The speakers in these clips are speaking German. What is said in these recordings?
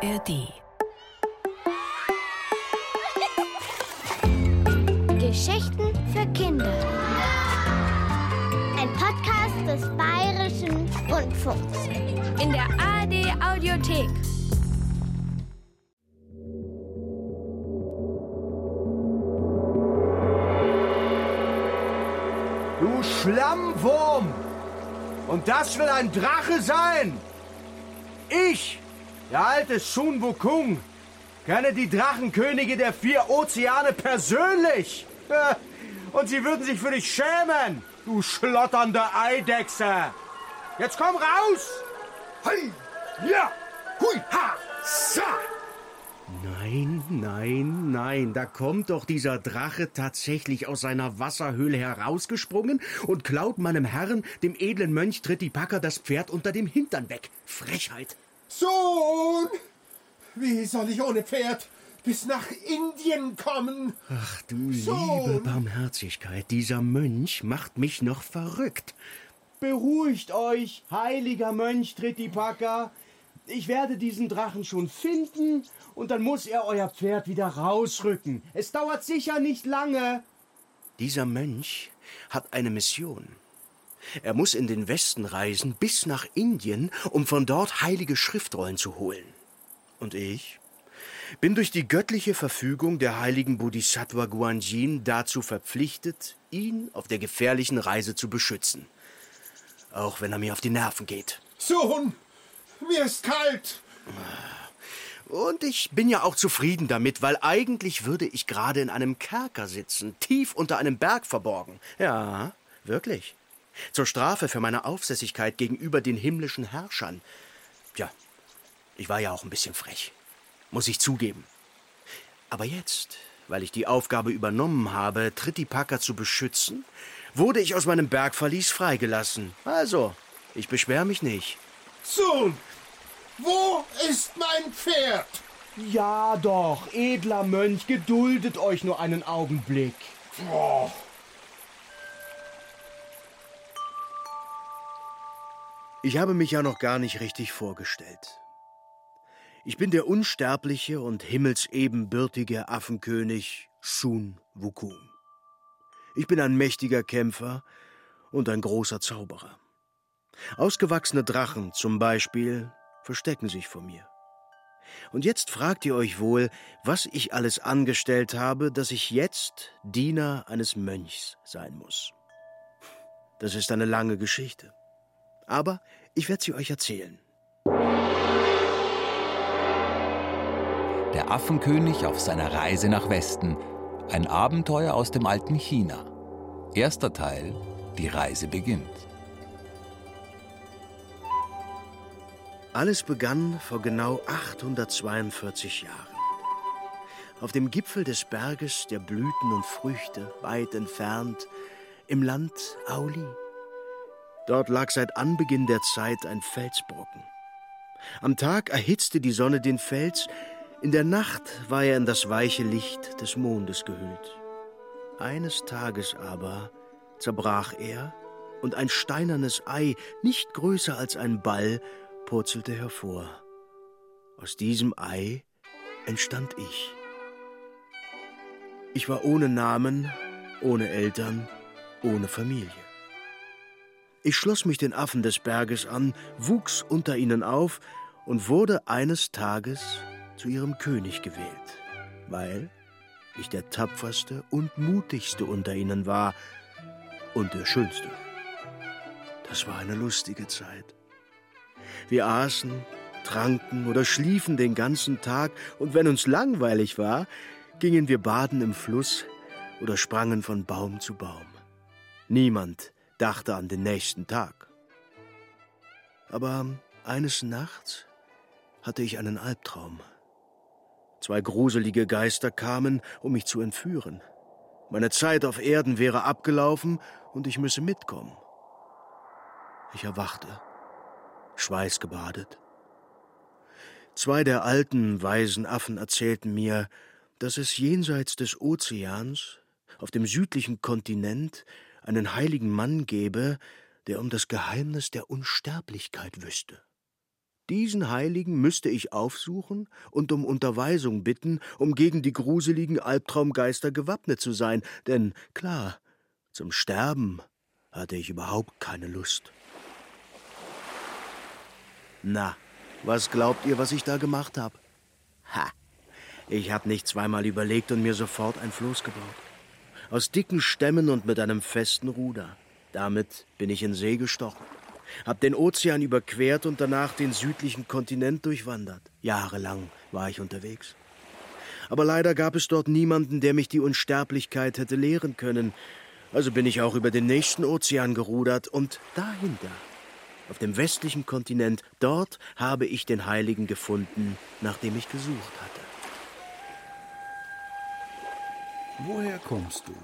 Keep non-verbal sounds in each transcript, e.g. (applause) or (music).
ARD. Geschichten für Kinder. Ein Podcast des Bayerischen Rundfunks. In der ARD Audiothek. Du Schlammwurm! Und das will ein Drache sein! Ich, der alte Sun Wukong, kenne die Drachenkönige der vier Ozeane persönlich! (laughs) Und sie würden sich für dich schämen, du schlotternde Eidechse! Jetzt komm raus! Hei! Ja! Hui! Ha! Sa! Nein, nein, nein, da kommt doch dieser Drache tatsächlich aus seiner Wasserhöhle herausgesprungen und klaut meinem Herrn, dem edlen Mönch Trittipaka, das Pferd unter dem Hintern weg. Frechheit. Sohn! Wie soll ich ohne Pferd bis nach Indien kommen? Ach du Sohn. liebe Barmherzigkeit, dieser Mönch macht mich noch verrückt. Beruhigt euch, heiliger Mönch Trittipaka. Ich werde diesen Drachen schon finden und dann muss er euer Pferd wieder rausrücken. Es dauert sicher nicht lange. Dieser Mönch hat eine Mission. Er muss in den Westen reisen bis nach Indien, um von dort heilige Schriftrollen zu holen. Und ich bin durch die göttliche Verfügung der heiligen Bodhisattva Guanyin dazu verpflichtet, ihn auf der gefährlichen Reise zu beschützen. Auch wenn er mir auf die Nerven geht. Sohn! Mir ist kalt! Und ich bin ja auch zufrieden damit, weil eigentlich würde ich gerade in einem Kerker sitzen, tief unter einem Berg verborgen. Ja, wirklich. Zur Strafe für meine Aufsässigkeit gegenüber den himmlischen Herrschern. Tja, ich war ja auch ein bisschen frech. Muss ich zugeben. Aber jetzt, weil ich die Aufgabe übernommen habe, Trittipaka zu beschützen, wurde ich aus meinem Bergverlies freigelassen. Also, ich beschwer mich nicht. Sohn! Wo ist mein Pferd? Ja doch, edler Mönch, geduldet euch nur einen Augenblick. Oh, Ich habe mich ja noch gar nicht richtig vorgestellt. Ich bin der unsterbliche und himmelsebenbürtige Affenkönig Sun Wukong. Ich bin ein mächtiger Kämpfer und ein großer Zauberer. Ausgewachsene Drachen zum Beispiel verstecken sich vor mir. Und jetzt fragt ihr euch wohl, was ich alles angestellt habe, dass ich jetzt Diener eines Mönchs sein muss. Das ist eine lange Geschichte. Aber ich werde sie euch erzählen. Der Affenkönig auf seiner Reise nach Westen. Ein Abenteuer aus dem alten China. Erster Teil. Die Reise beginnt. Alles begann vor genau 842 Jahren. Auf dem Gipfel des Berges der Blüten und Früchte, weit entfernt, im Land Auli. Dort lag seit Anbeginn der Zeit ein Felsbrocken. Am Tag erhitzte die Sonne den Fels, in der Nacht war er in das weiche Licht des Mondes gehüllt. Eines Tages aber zerbrach er, und ein steinernes Ei, nicht größer als ein Ball, purzelte hervor. Aus diesem Ei entstand ich. Ich war ohne Namen, ohne Eltern, ohne Familie. Ich schloss mich den Affen des Berges an, wuchs unter ihnen auf und wurde eines Tages zu ihrem König gewählt, weil ich der tapferste und mutigste unter ihnen war und der schönste. Das war eine lustige Zeit. Wir aßen, tranken oder schliefen den ganzen Tag, und wenn uns langweilig war, gingen wir baden im Fluss oder sprangen von Baum zu Baum. Niemand dachte an den nächsten Tag. Aber eines Nachts hatte ich einen Albtraum. Zwei gruselige Geister kamen, um mich zu entführen. Meine Zeit auf Erden wäre abgelaufen und ich müsse mitkommen. Ich erwachte, schweißgebadet. Zwei der alten, weisen Affen erzählten mir, dass es jenseits des Ozeans, auf dem südlichen Kontinent, einen heiligen Mann gäbe, der um das Geheimnis der Unsterblichkeit wüsste. Diesen Heiligen müsste ich aufsuchen und um Unterweisung bitten, um gegen die gruseligen Albtraumgeister gewappnet zu sein, denn klar, zum Sterben hatte ich überhaupt keine Lust. Na, was glaubt ihr, was ich da gemacht habe? Ha! Ich habe nicht zweimal überlegt und mir sofort ein Floß gebaut. Aus dicken Stämmen und mit einem festen Ruder. Damit bin ich in See gestochen hab den Ozean überquert und danach den südlichen Kontinent durchwandert. Jahrelang war ich unterwegs. Aber leider gab es dort niemanden, der mich die Unsterblichkeit hätte lehren können. Also bin ich auch über den nächsten Ozean gerudert und dahinter, auf dem westlichen Kontinent, dort habe ich den Heiligen gefunden, nach dem ich gesucht hatte. Woher kommst du?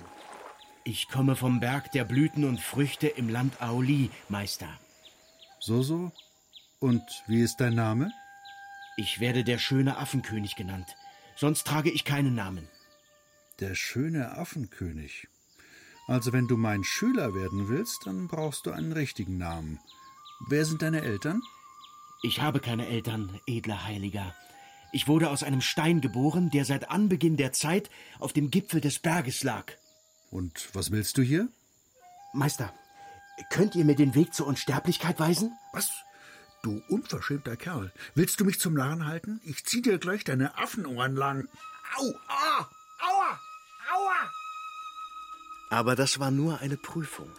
Ich komme vom Berg der Blüten und Früchte im Land Auli, Meister. So, so. Und wie ist dein Name? Ich werde der schöne Affenkönig genannt. Sonst trage ich keinen Namen. Der schöne Affenkönig. Also wenn du mein Schüler werden willst, dann brauchst du einen richtigen Namen. Wer sind deine Eltern? Ich habe keine Eltern, edler Heiliger. Ich wurde aus einem Stein geboren, der seit Anbeginn der Zeit auf dem Gipfel des Berges lag. Und was willst du hier? Meister, Könnt ihr mir den Weg zur Unsterblichkeit weisen? Was? Du unverschämter Kerl. Willst du mich zum Narren halten? Ich zieh dir gleich deine Affenohren lang. Au! Ah! Aua! Aua! Aber das war nur eine Prüfung.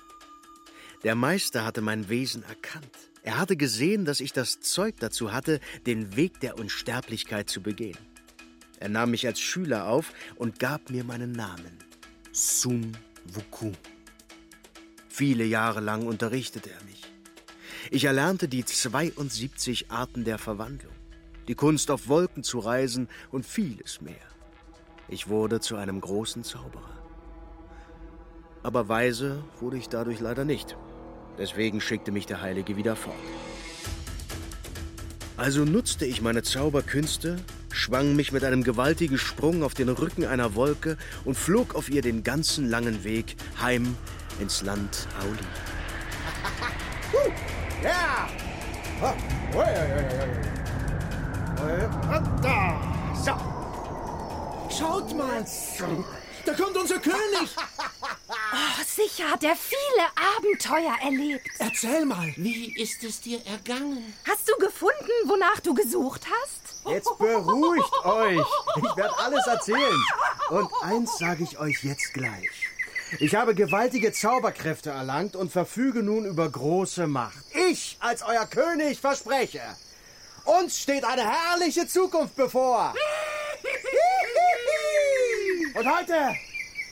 Der Meister hatte mein Wesen erkannt. Er hatte gesehen, dass ich das Zeug dazu hatte, den Weg der Unsterblichkeit zu begehen. Er nahm mich als Schüler auf und gab mir meinen Namen. Sun Wukong. Viele Jahre lang unterrichtete er mich. Ich erlernte die 72 Arten der Verwandlung, die Kunst auf Wolken zu reisen und vieles mehr. Ich wurde zu einem großen Zauberer. Aber weise wurde ich dadurch leider nicht. Deswegen schickte mich der Heilige wieder fort. Also nutzte ich meine Zauberkünste, schwang mich mit einem gewaltigen Sprung auf den Rücken einer Wolke und flog auf ihr den ganzen langen Weg heim ins Land Auli. ja! Schaut mal! Da kommt unser König! (laughs) Oh, sicher hat er viele Abenteuer erlebt. Erzähl mal, wie ist es dir ergangen? Hast du gefunden, wonach du gesucht hast? Jetzt beruhigt euch. Ich werde alles erzählen. Und eins sage ich euch jetzt gleich. Ich habe gewaltige Zauberkräfte erlangt und verfüge nun über große Macht. Ich als euer König verspreche, uns steht eine herrliche Zukunft bevor. (laughs) Und heute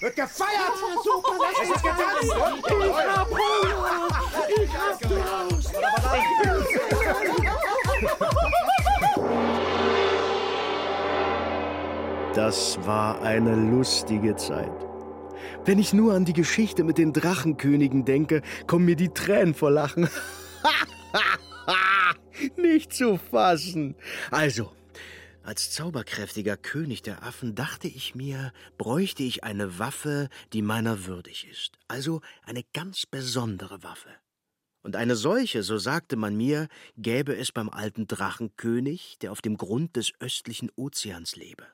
wird gefeiert. Ja, super, es ist getanzt. Ich hab Hunger. Ich hab Durst. Das war eine lustige Zeit. Wenn ich nur an die Geschichte mit den Drachenkönigen denke, kommen mir die Tränen vor Lachen. (laughs) Nicht zu fassen. Also, als zauberkräftiger König der Affen dachte ich mir, bräuchte ich eine Waffe, die meiner würdig ist. Also eine ganz besondere Waffe. Und eine solche, so sagte man mir, gäbe es beim alten Drachenkönig, der auf dem Grund des östlichen Ozeans lebe.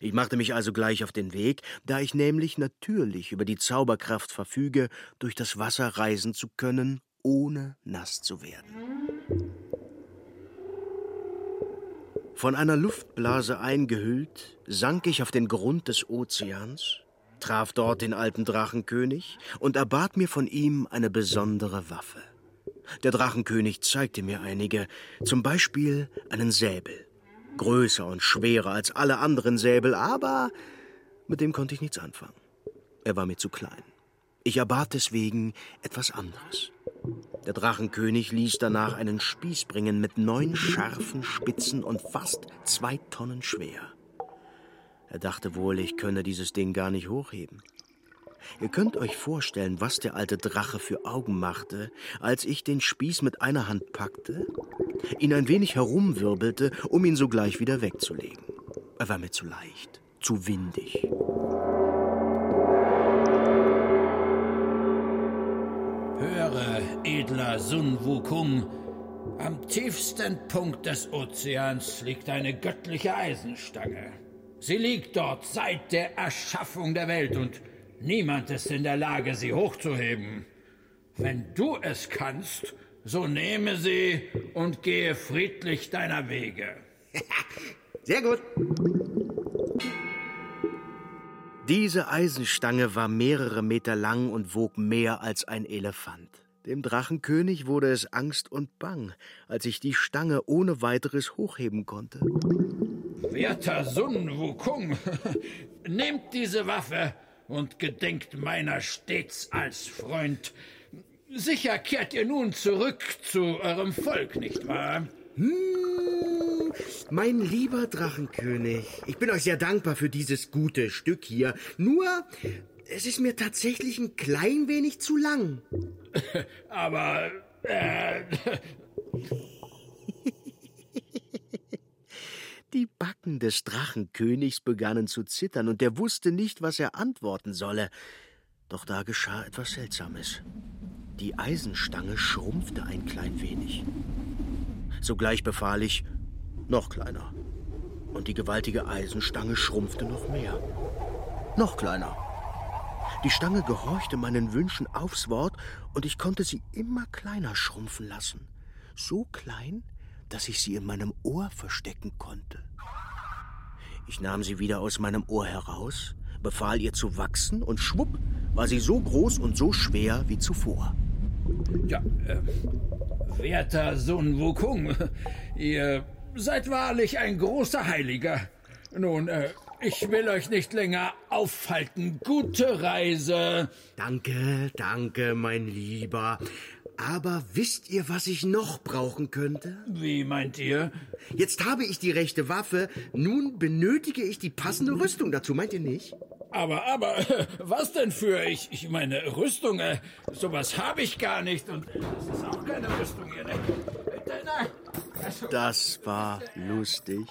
Ich machte mich also gleich auf den Weg, da ich nämlich natürlich über die Zauberkraft verfüge, durch das Wasser reisen zu können, ohne nass zu werden. Von einer Luftblase eingehüllt, sank ich auf den Grund des Ozeans, traf dort den alten Drachenkönig und erbat mir von ihm eine besondere Waffe. Der Drachenkönig zeigte mir einige, zum Beispiel einen Säbel größer und schwerer als alle anderen Säbel, aber mit dem konnte ich nichts anfangen. Er war mir zu klein. Ich erbat deswegen etwas anderes. Der Drachenkönig ließ danach einen Spieß bringen mit neun scharfen Spitzen und fast zwei Tonnen schwer. Er dachte wohl, ich könne dieses Ding gar nicht hochheben. Ihr könnt euch vorstellen, was der alte Drache für Augen machte, als ich den Spieß mit einer Hand packte, ihn ein wenig herumwirbelte, um ihn sogleich wieder wegzulegen. Er war mir zu leicht, zu windig. Edler Sun Wukong, Am tiefsten Punkt des Ozeans liegt eine göttliche Eisenstange. Sie liegt dort seit der Erschaffung der Welt und niemand ist in der Lage, sie hochzuheben. Wenn du es kannst, so nehme sie und gehe friedlich deiner Wege. (laughs) Sehr gut. Diese Eisenstange war mehrere Meter lang und wog mehr als ein Elefant. Dem Drachenkönig wurde es Angst und Bang, als ich die Stange ohne weiteres hochheben konnte. Werter Sun Wukong, (laughs) nehmt diese Waffe und gedenkt meiner stets als Freund. Sicher kehrt ihr nun zurück zu eurem Volk, nicht wahr? Hm, mein lieber Drachenkönig, ich bin euch sehr dankbar für dieses gute Stück hier. Nur, es ist mir tatsächlich ein klein wenig zu lang. (laughs) Aber, äh, Die Backen des Drachenkönigs begannen zu zittern, und er wusste nicht, was er antworten solle. Doch da geschah etwas Seltsames. Die Eisenstange schrumpfte ein klein wenig. Sogleich befahl ich, noch kleiner. Und die gewaltige Eisenstange schrumpfte noch mehr. Noch kleiner. Die Stange gehorchte meinen Wünschen aufs Wort, und ich konnte sie immer kleiner schrumpfen lassen. So klein, dass ich sie in meinem Ohr verstecken konnte. Ich nahm sie wieder aus meinem Ohr heraus, befahl ihr zu wachsen, und schwupp war sie so groß und so schwer wie zuvor. Ja, äh, werter Sun Wukong, (laughs) ihr seid wahrlich ein großer Heiliger. Nun, äh, ich will euch nicht länger aufhalten. Gute Reise. Danke, danke, mein Lieber. Aber wisst ihr, was ich noch brauchen könnte? Wie meint ihr? Jetzt habe ich die rechte Waffe, nun benötige ich die passende Rüstung dazu, meint ihr nicht? Aber, aber, (laughs) was denn für ich? Ich meine, Rüstung, äh, sowas habe ich gar nicht und das ist auch keine Rüstung hier. Ne? Nein. Also, das war lustig.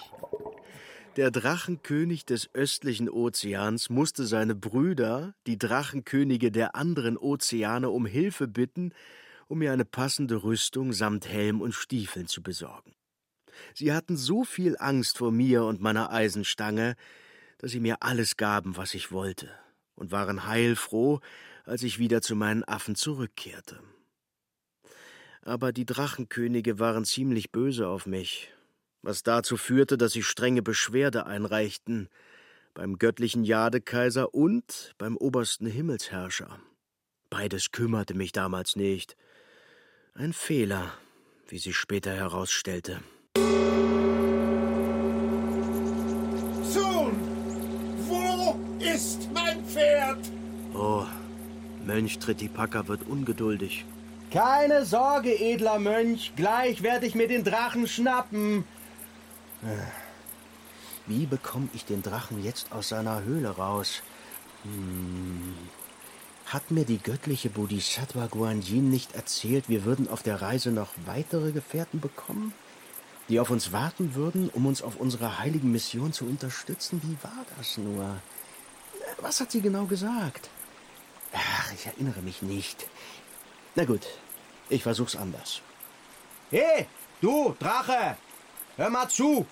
Der Drachenkönig des östlichen Ozeans musste seine Brüder, die Drachenkönige der anderen Ozeane, um Hilfe bitten, um mir eine passende Rüstung samt Helm und Stiefeln zu besorgen. Sie hatten so viel Angst vor mir und meiner Eisenstange, dass sie mir alles gaben, was ich wollte, und waren heilfroh, als ich wieder zu meinen Affen zurückkehrte. Aber die Drachenkönige waren ziemlich böse auf mich, was dazu führte, dass sie strenge Beschwerde einreichten beim göttlichen Jadekaiser und beim obersten Himmelsherrscher. Beides kümmerte mich damals nicht, ein Fehler, wie sich später herausstellte. Sohn, wo ist mein Pferd? Oh, Mönch Tritipaka wird ungeduldig. Keine Sorge, edler Mönch, gleich werde ich mir den Drachen schnappen. Wie bekomme ich den Drachen jetzt aus seiner Höhle raus? Hm. Hat mir die göttliche Bodhisattva Guanyin nicht erzählt, wir würden auf der Reise noch weitere Gefährten bekommen, die auf uns warten würden, um uns auf unserer heiligen Mission zu unterstützen? Wie war das nur? Was hat sie genau gesagt? Ach, ich erinnere mich nicht. Na gut, ich versuch's anders. Hey, du, Drache! Hör mal zu!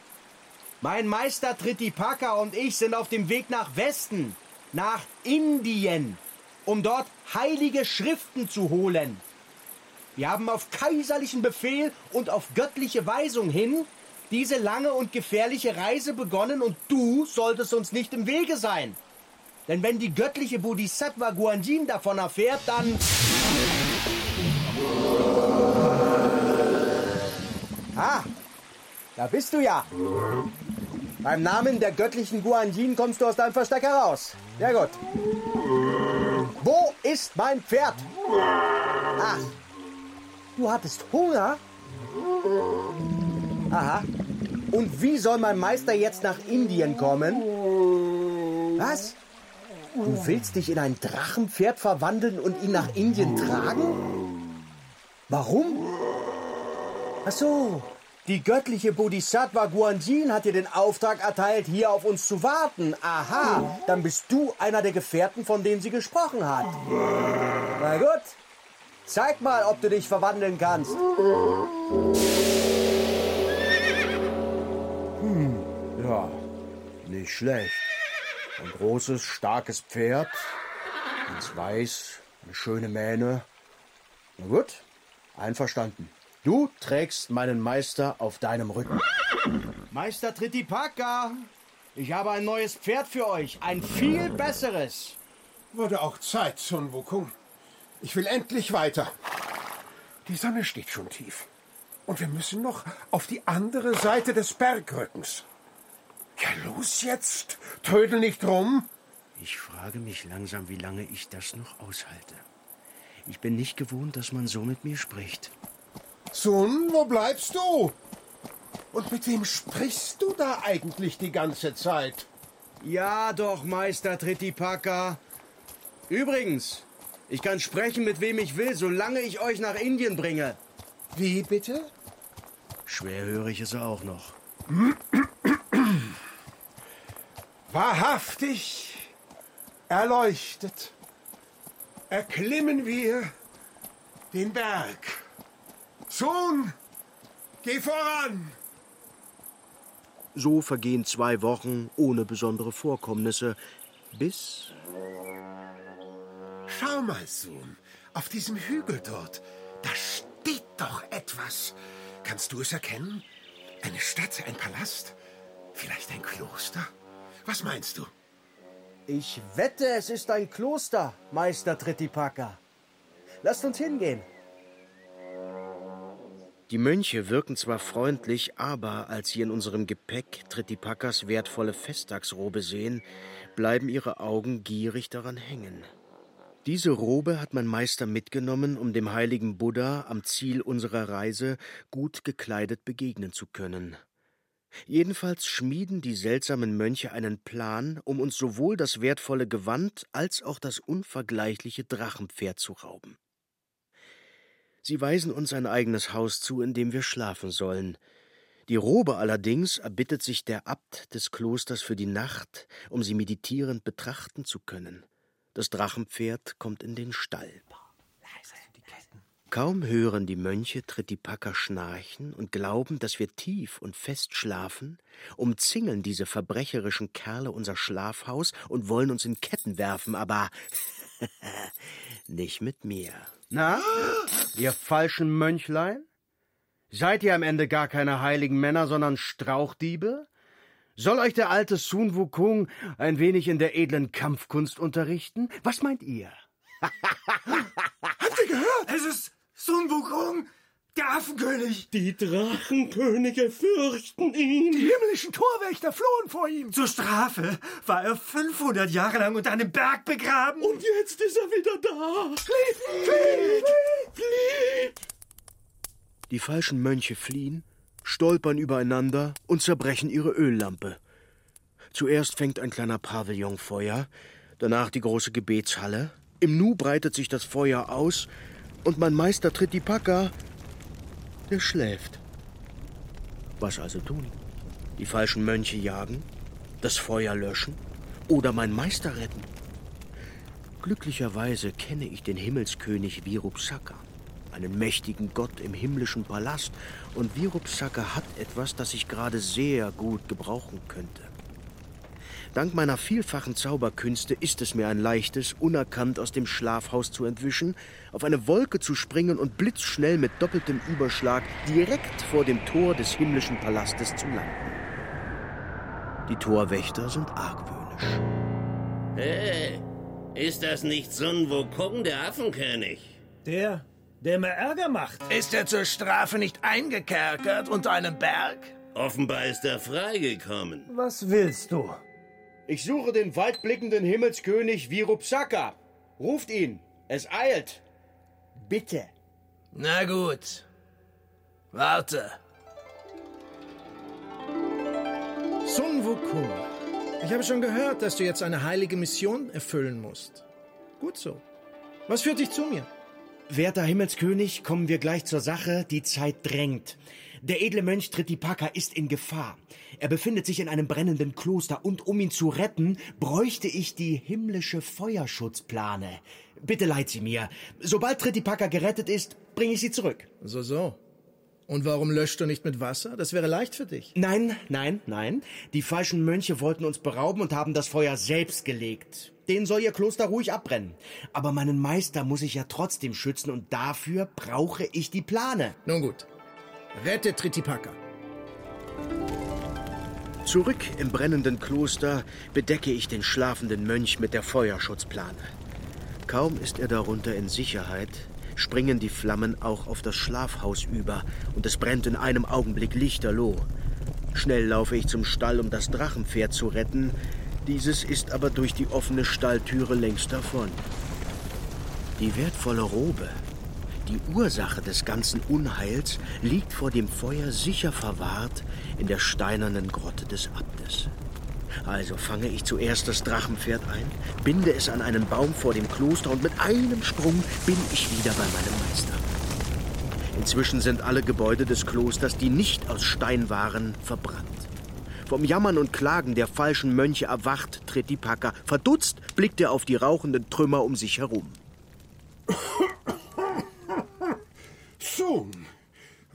Mein Meister Tritipaka und ich sind auf dem Weg nach Westen, nach Indien um dort heilige Schriften zu holen. Wir haben auf kaiserlichen Befehl und auf göttliche Weisung hin diese lange und gefährliche Reise begonnen und du solltest uns nicht im Wege sein. Denn wenn die göttliche Bodhisattva Guanjin davon erfährt, dann... Ah, da bist du ja. Beim Namen der göttlichen Guanjin kommst du aus deinem Versteck heraus. Sehr gut. Wo ist mein Pferd? Ach, du hattest Hunger? Aha. Und wie soll mein Meister jetzt nach Indien kommen? Was? Du willst dich in ein Drachenpferd verwandeln und ihn nach Indien tragen? Warum? Ach so, die göttliche Bodhisattva Guanjin hat dir den Auftrag erteilt, hier auf uns zu warten. Aha, dann bist du einer der Gefährten, von denen sie gesprochen hat. Na gut, Zeig mal, ob du dich verwandeln kannst. Hm, ja, nicht schlecht. Ein großes, starkes Pferd, ganz weiß, eine schöne Mähne. Na gut, einverstanden. Du trägst meinen Meister auf deinem Rücken. Meister Tritipaka, ich habe ein neues Pferd für euch. Ein viel besseres. Wurde auch Zeit, Sun Wukong. Ich will endlich weiter. Die Sonne steht schon tief. Und wir müssen noch auf die andere Seite des Bergrückens. Ja, los jetzt. Trödel nicht rum. Ich frage mich langsam, wie lange ich das noch aushalte. Ich bin nicht gewohnt, dass man so mit mir spricht. Sun, wo bleibst du? Und mit wem sprichst du da eigentlich die ganze Zeit? Ja, doch, Meister Tritipaka. Übrigens, ich kann sprechen, mit wem ich will, solange ich euch nach Indien bringe. Wie bitte? Schwerhörig ist er auch noch. Wahrhaftig erleuchtet erklimmen wir den Berg. Sohn, geh voran! So vergehen zwei Wochen ohne besondere Vorkommnisse, bis Schau mal, Sohn, auf diesem Hügel dort, da steht doch etwas. Kannst du es erkennen? Eine Stadt, ein Palast? Vielleicht ein Kloster? Was meinst du? Ich wette, es ist ein Kloster, Meister Tritipaka. Lasst uns hingehen. Die Mönche wirken zwar freundlich, aber als sie in unserem Gepäck Tritipakas wertvolle Festtagsrobe sehen, bleiben ihre Augen gierig daran hängen. Diese Robe hat mein Meister mitgenommen, um dem heiligen Buddha am Ziel unserer Reise gut gekleidet begegnen zu können. Jedenfalls schmieden die seltsamen Mönche einen Plan, um uns sowohl das wertvolle Gewand als auch das unvergleichliche Drachenpferd zu rauben. Sie weisen uns ein eigenes Haus zu, in dem wir schlafen sollen. Die Robe allerdings erbittet sich der Abt des Klosters für die Nacht, um sie meditierend betrachten zu können. Das Drachenpferd kommt in den Stall. Kaum hören die Mönche Tritipaka schnarchen und glauben, dass wir tief und fest schlafen, umzingeln diese verbrecherischen Kerle unser Schlafhaus und wollen uns in Ketten werfen, aber (laughs) nicht mit mir. Na, ihr falschen Mönchlein? Seid ihr am Ende gar keine heiligen Männer, sondern Strauchdiebe? Soll euch der alte Sun Wukong ein wenig in der edlen Kampfkunst unterrichten? Was meint ihr? Habt ihr gehört? Es ist Sun Wukong, der Affenkönig. Die Drachenkönige fürchten ihn. Die himmlischen Torwächter flohen vor ihm. Zur Strafe war er 500 Jahre lang unter einem Berg begraben. Und jetzt ist er wieder da. Flieht, flieht, Die falschen Mönche fliehen, stolpern übereinander und zerbrechen ihre Öllampe. Zuerst fängt ein kleiner Pavillon Feuer, danach die große Gebetshalle. Im Nu breitet sich das Feuer aus und mein Meister tritt die Packer. Der schläft. Was also tun? Die falschen Mönche jagen? Das Feuer löschen? Oder mein Meister retten? Glücklicherweise kenne ich den Himmelskönig Virupsaka, einen mächtigen Gott im himmlischen Palast, und Virupsaka hat etwas, das ich gerade sehr gut gebrauchen könnte. Dank meiner vielfachen Zauberkünste ist es mir ein leichtes, unerkannt aus dem Schlafhaus zu entwischen, auf eine Wolke zu springen und blitzschnell mit doppeltem Überschlag direkt vor dem Tor des himmlischen Palastes zu landen. Die Torwächter sind argwöhnisch. Hey, ist das nicht Sun Wukong, der Affenkönig? Der, der mir Ärger macht. Ist er zur Strafe nicht eingekerkert unter einem Berg? Offenbar ist er freigekommen. Was willst du? Ich suche den weitblickenden Himmelskönig Virupsaka. Ruft ihn. Es eilt. Bitte. Na gut. Warte. Sun Wukong, ich habe schon gehört, dass du jetzt eine heilige Mission erfüllen musst. Gut so. Was führt dich zu mir? Werter Himmelskönig, kommen wir gleich zur Sache. Die Zeit drängt. Der edle Mönch Tritipaka ist in Gefahr. Er befindet sich in einem brennenden Kloster und um ihn zu retten, bräuchte ich die himmlische Feuerschutzplane. Bitte leiht sie mir. Sobald Tritipaka gerettet ist, bringe ich sie zurück. So, so. Und warum löscht du nicht mit Wasser? Das wäre leicht für dich. Nein, nein, nein. Die falschen Mönche wollten uns berauben und haben das Feuer selbst gelegt. Den soll ihr Kloster ruhig abbrennen. Aber meinen Meister muss ich ja trotzdem schützen und dafür brauche ich die Plane. Nun gut. Rette Tritipaka. Zurück im brennenden Kloster bedecke ich den schlafenden Mönch mit der Feuerschutzplane. Kaum ist er darunter in Sicherheit, springen die Flammen auch auf das Schlafhaus über und es brennt in einem Augenblick lichterloh. Schnell laufe ich zum Stall, um das Drachenpferd zu retten. Dieses ist aber durch die offene Stalltüre längst davon. Die wertvolle Robe, die Ursache des ganzen Unheils, liegt vor dem Feuer sicher verwahrt in der steinernen Grotte des Abtes. Also fange ich zuerst das Drachenpferd ein, binde es an einen Baum vor dem Kloster und mit einem Sprung bin ich wieder bei meinem Meister. Inzwischen sind alle Gebäude des Klosters, die nicht aus Stein waren, verbrannt. Vom Jammern und Klagen der falschen Mönche erwacht Tretipaka. Verdutzt blickt er auf die rauchenden Trümmer um sich herum. Sohn,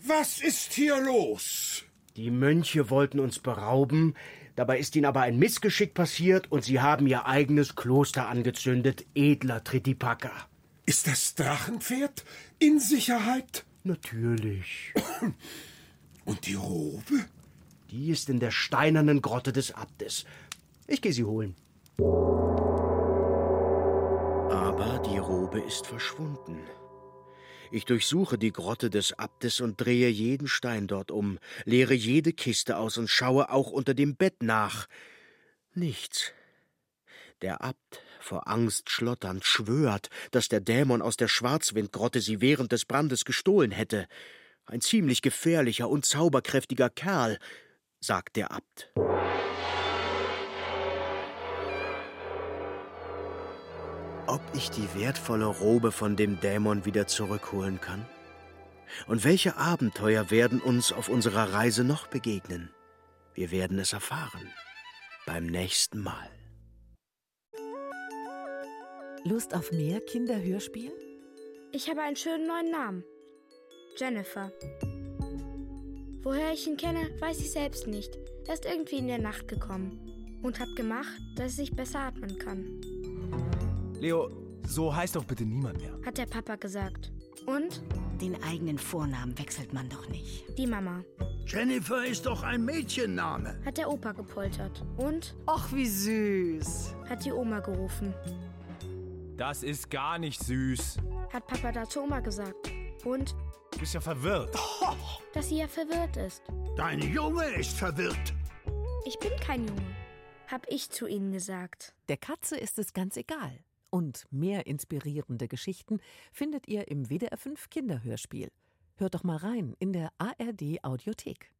was ist hier los? Die Mönche wollten uns berauben, dabei ist ihnen aber ein Missgeschick passiert und sie haben ihr eigenes Kloster angezündet, edler Tritipaka. Ist das Drachenpferd in Sicherheit? Natürlich. (clears throat) Und die Robe? Die ist in der steinernen Grotte des Abtes. Ich gehe sie holen. Aber die Robe ist verschwunden. Ich durchsuche die Grotte des Abtes und drehe jeden Stein dort um, leere jede Kiste aus und schaue auch unter dem Bett nach. Nichts. Der Abt, vor Angst schlotternd, schwört, dass der Dämon aus der Schwarzwindgrotte sie während des Brandes gestohlen hätte. Ein ziemlich gefährlicher und zauberkräftiger Kerl, sagt der Abt. Ob ich die wertvolle Robe von dem Dämon wieder zurückholen kann? Und welche Abenteuer werden uns auf unserer Reise noch begegnen? Wir werden es erfahren beim nächsten Mal. Lust auf mehr Kinderhörspiel? Ich habe einen schönen neuen Namen. Jennifer. Woher ich ihn kenne, weiß ich selbst nicht. Er ist irgendwie in der Nacht gekommen und hat gemacht, dass ich besser atmen kann. Leo, so heißt doch bitte niemand mehr. Hat der Papa gesagt. Und? Den eigenen Vornamen wechselt man doch nicht. Die Mama. Jennifer ist doch ein Mädchenname. Hat der Opa gepoltert. Und? Ach, wie süß. Hat die Oma gerufen. Das ist gar nicht süß. Hat Papa dazu Oma gesagt. Und? Du bist ja verwirrt. Oh. (laughs) Dass sie ja verwirrt ist. Dein Junge ist verwirrt. Ich bin kein Junge. Hab ich zu ihnen gesagt. Der Katze ist es ganz egal. Und mehr inspirierende Geschichten findet ihr im WDR 5 Kinderhörspiel. Hört doch mal rein in der ARD Audiothek.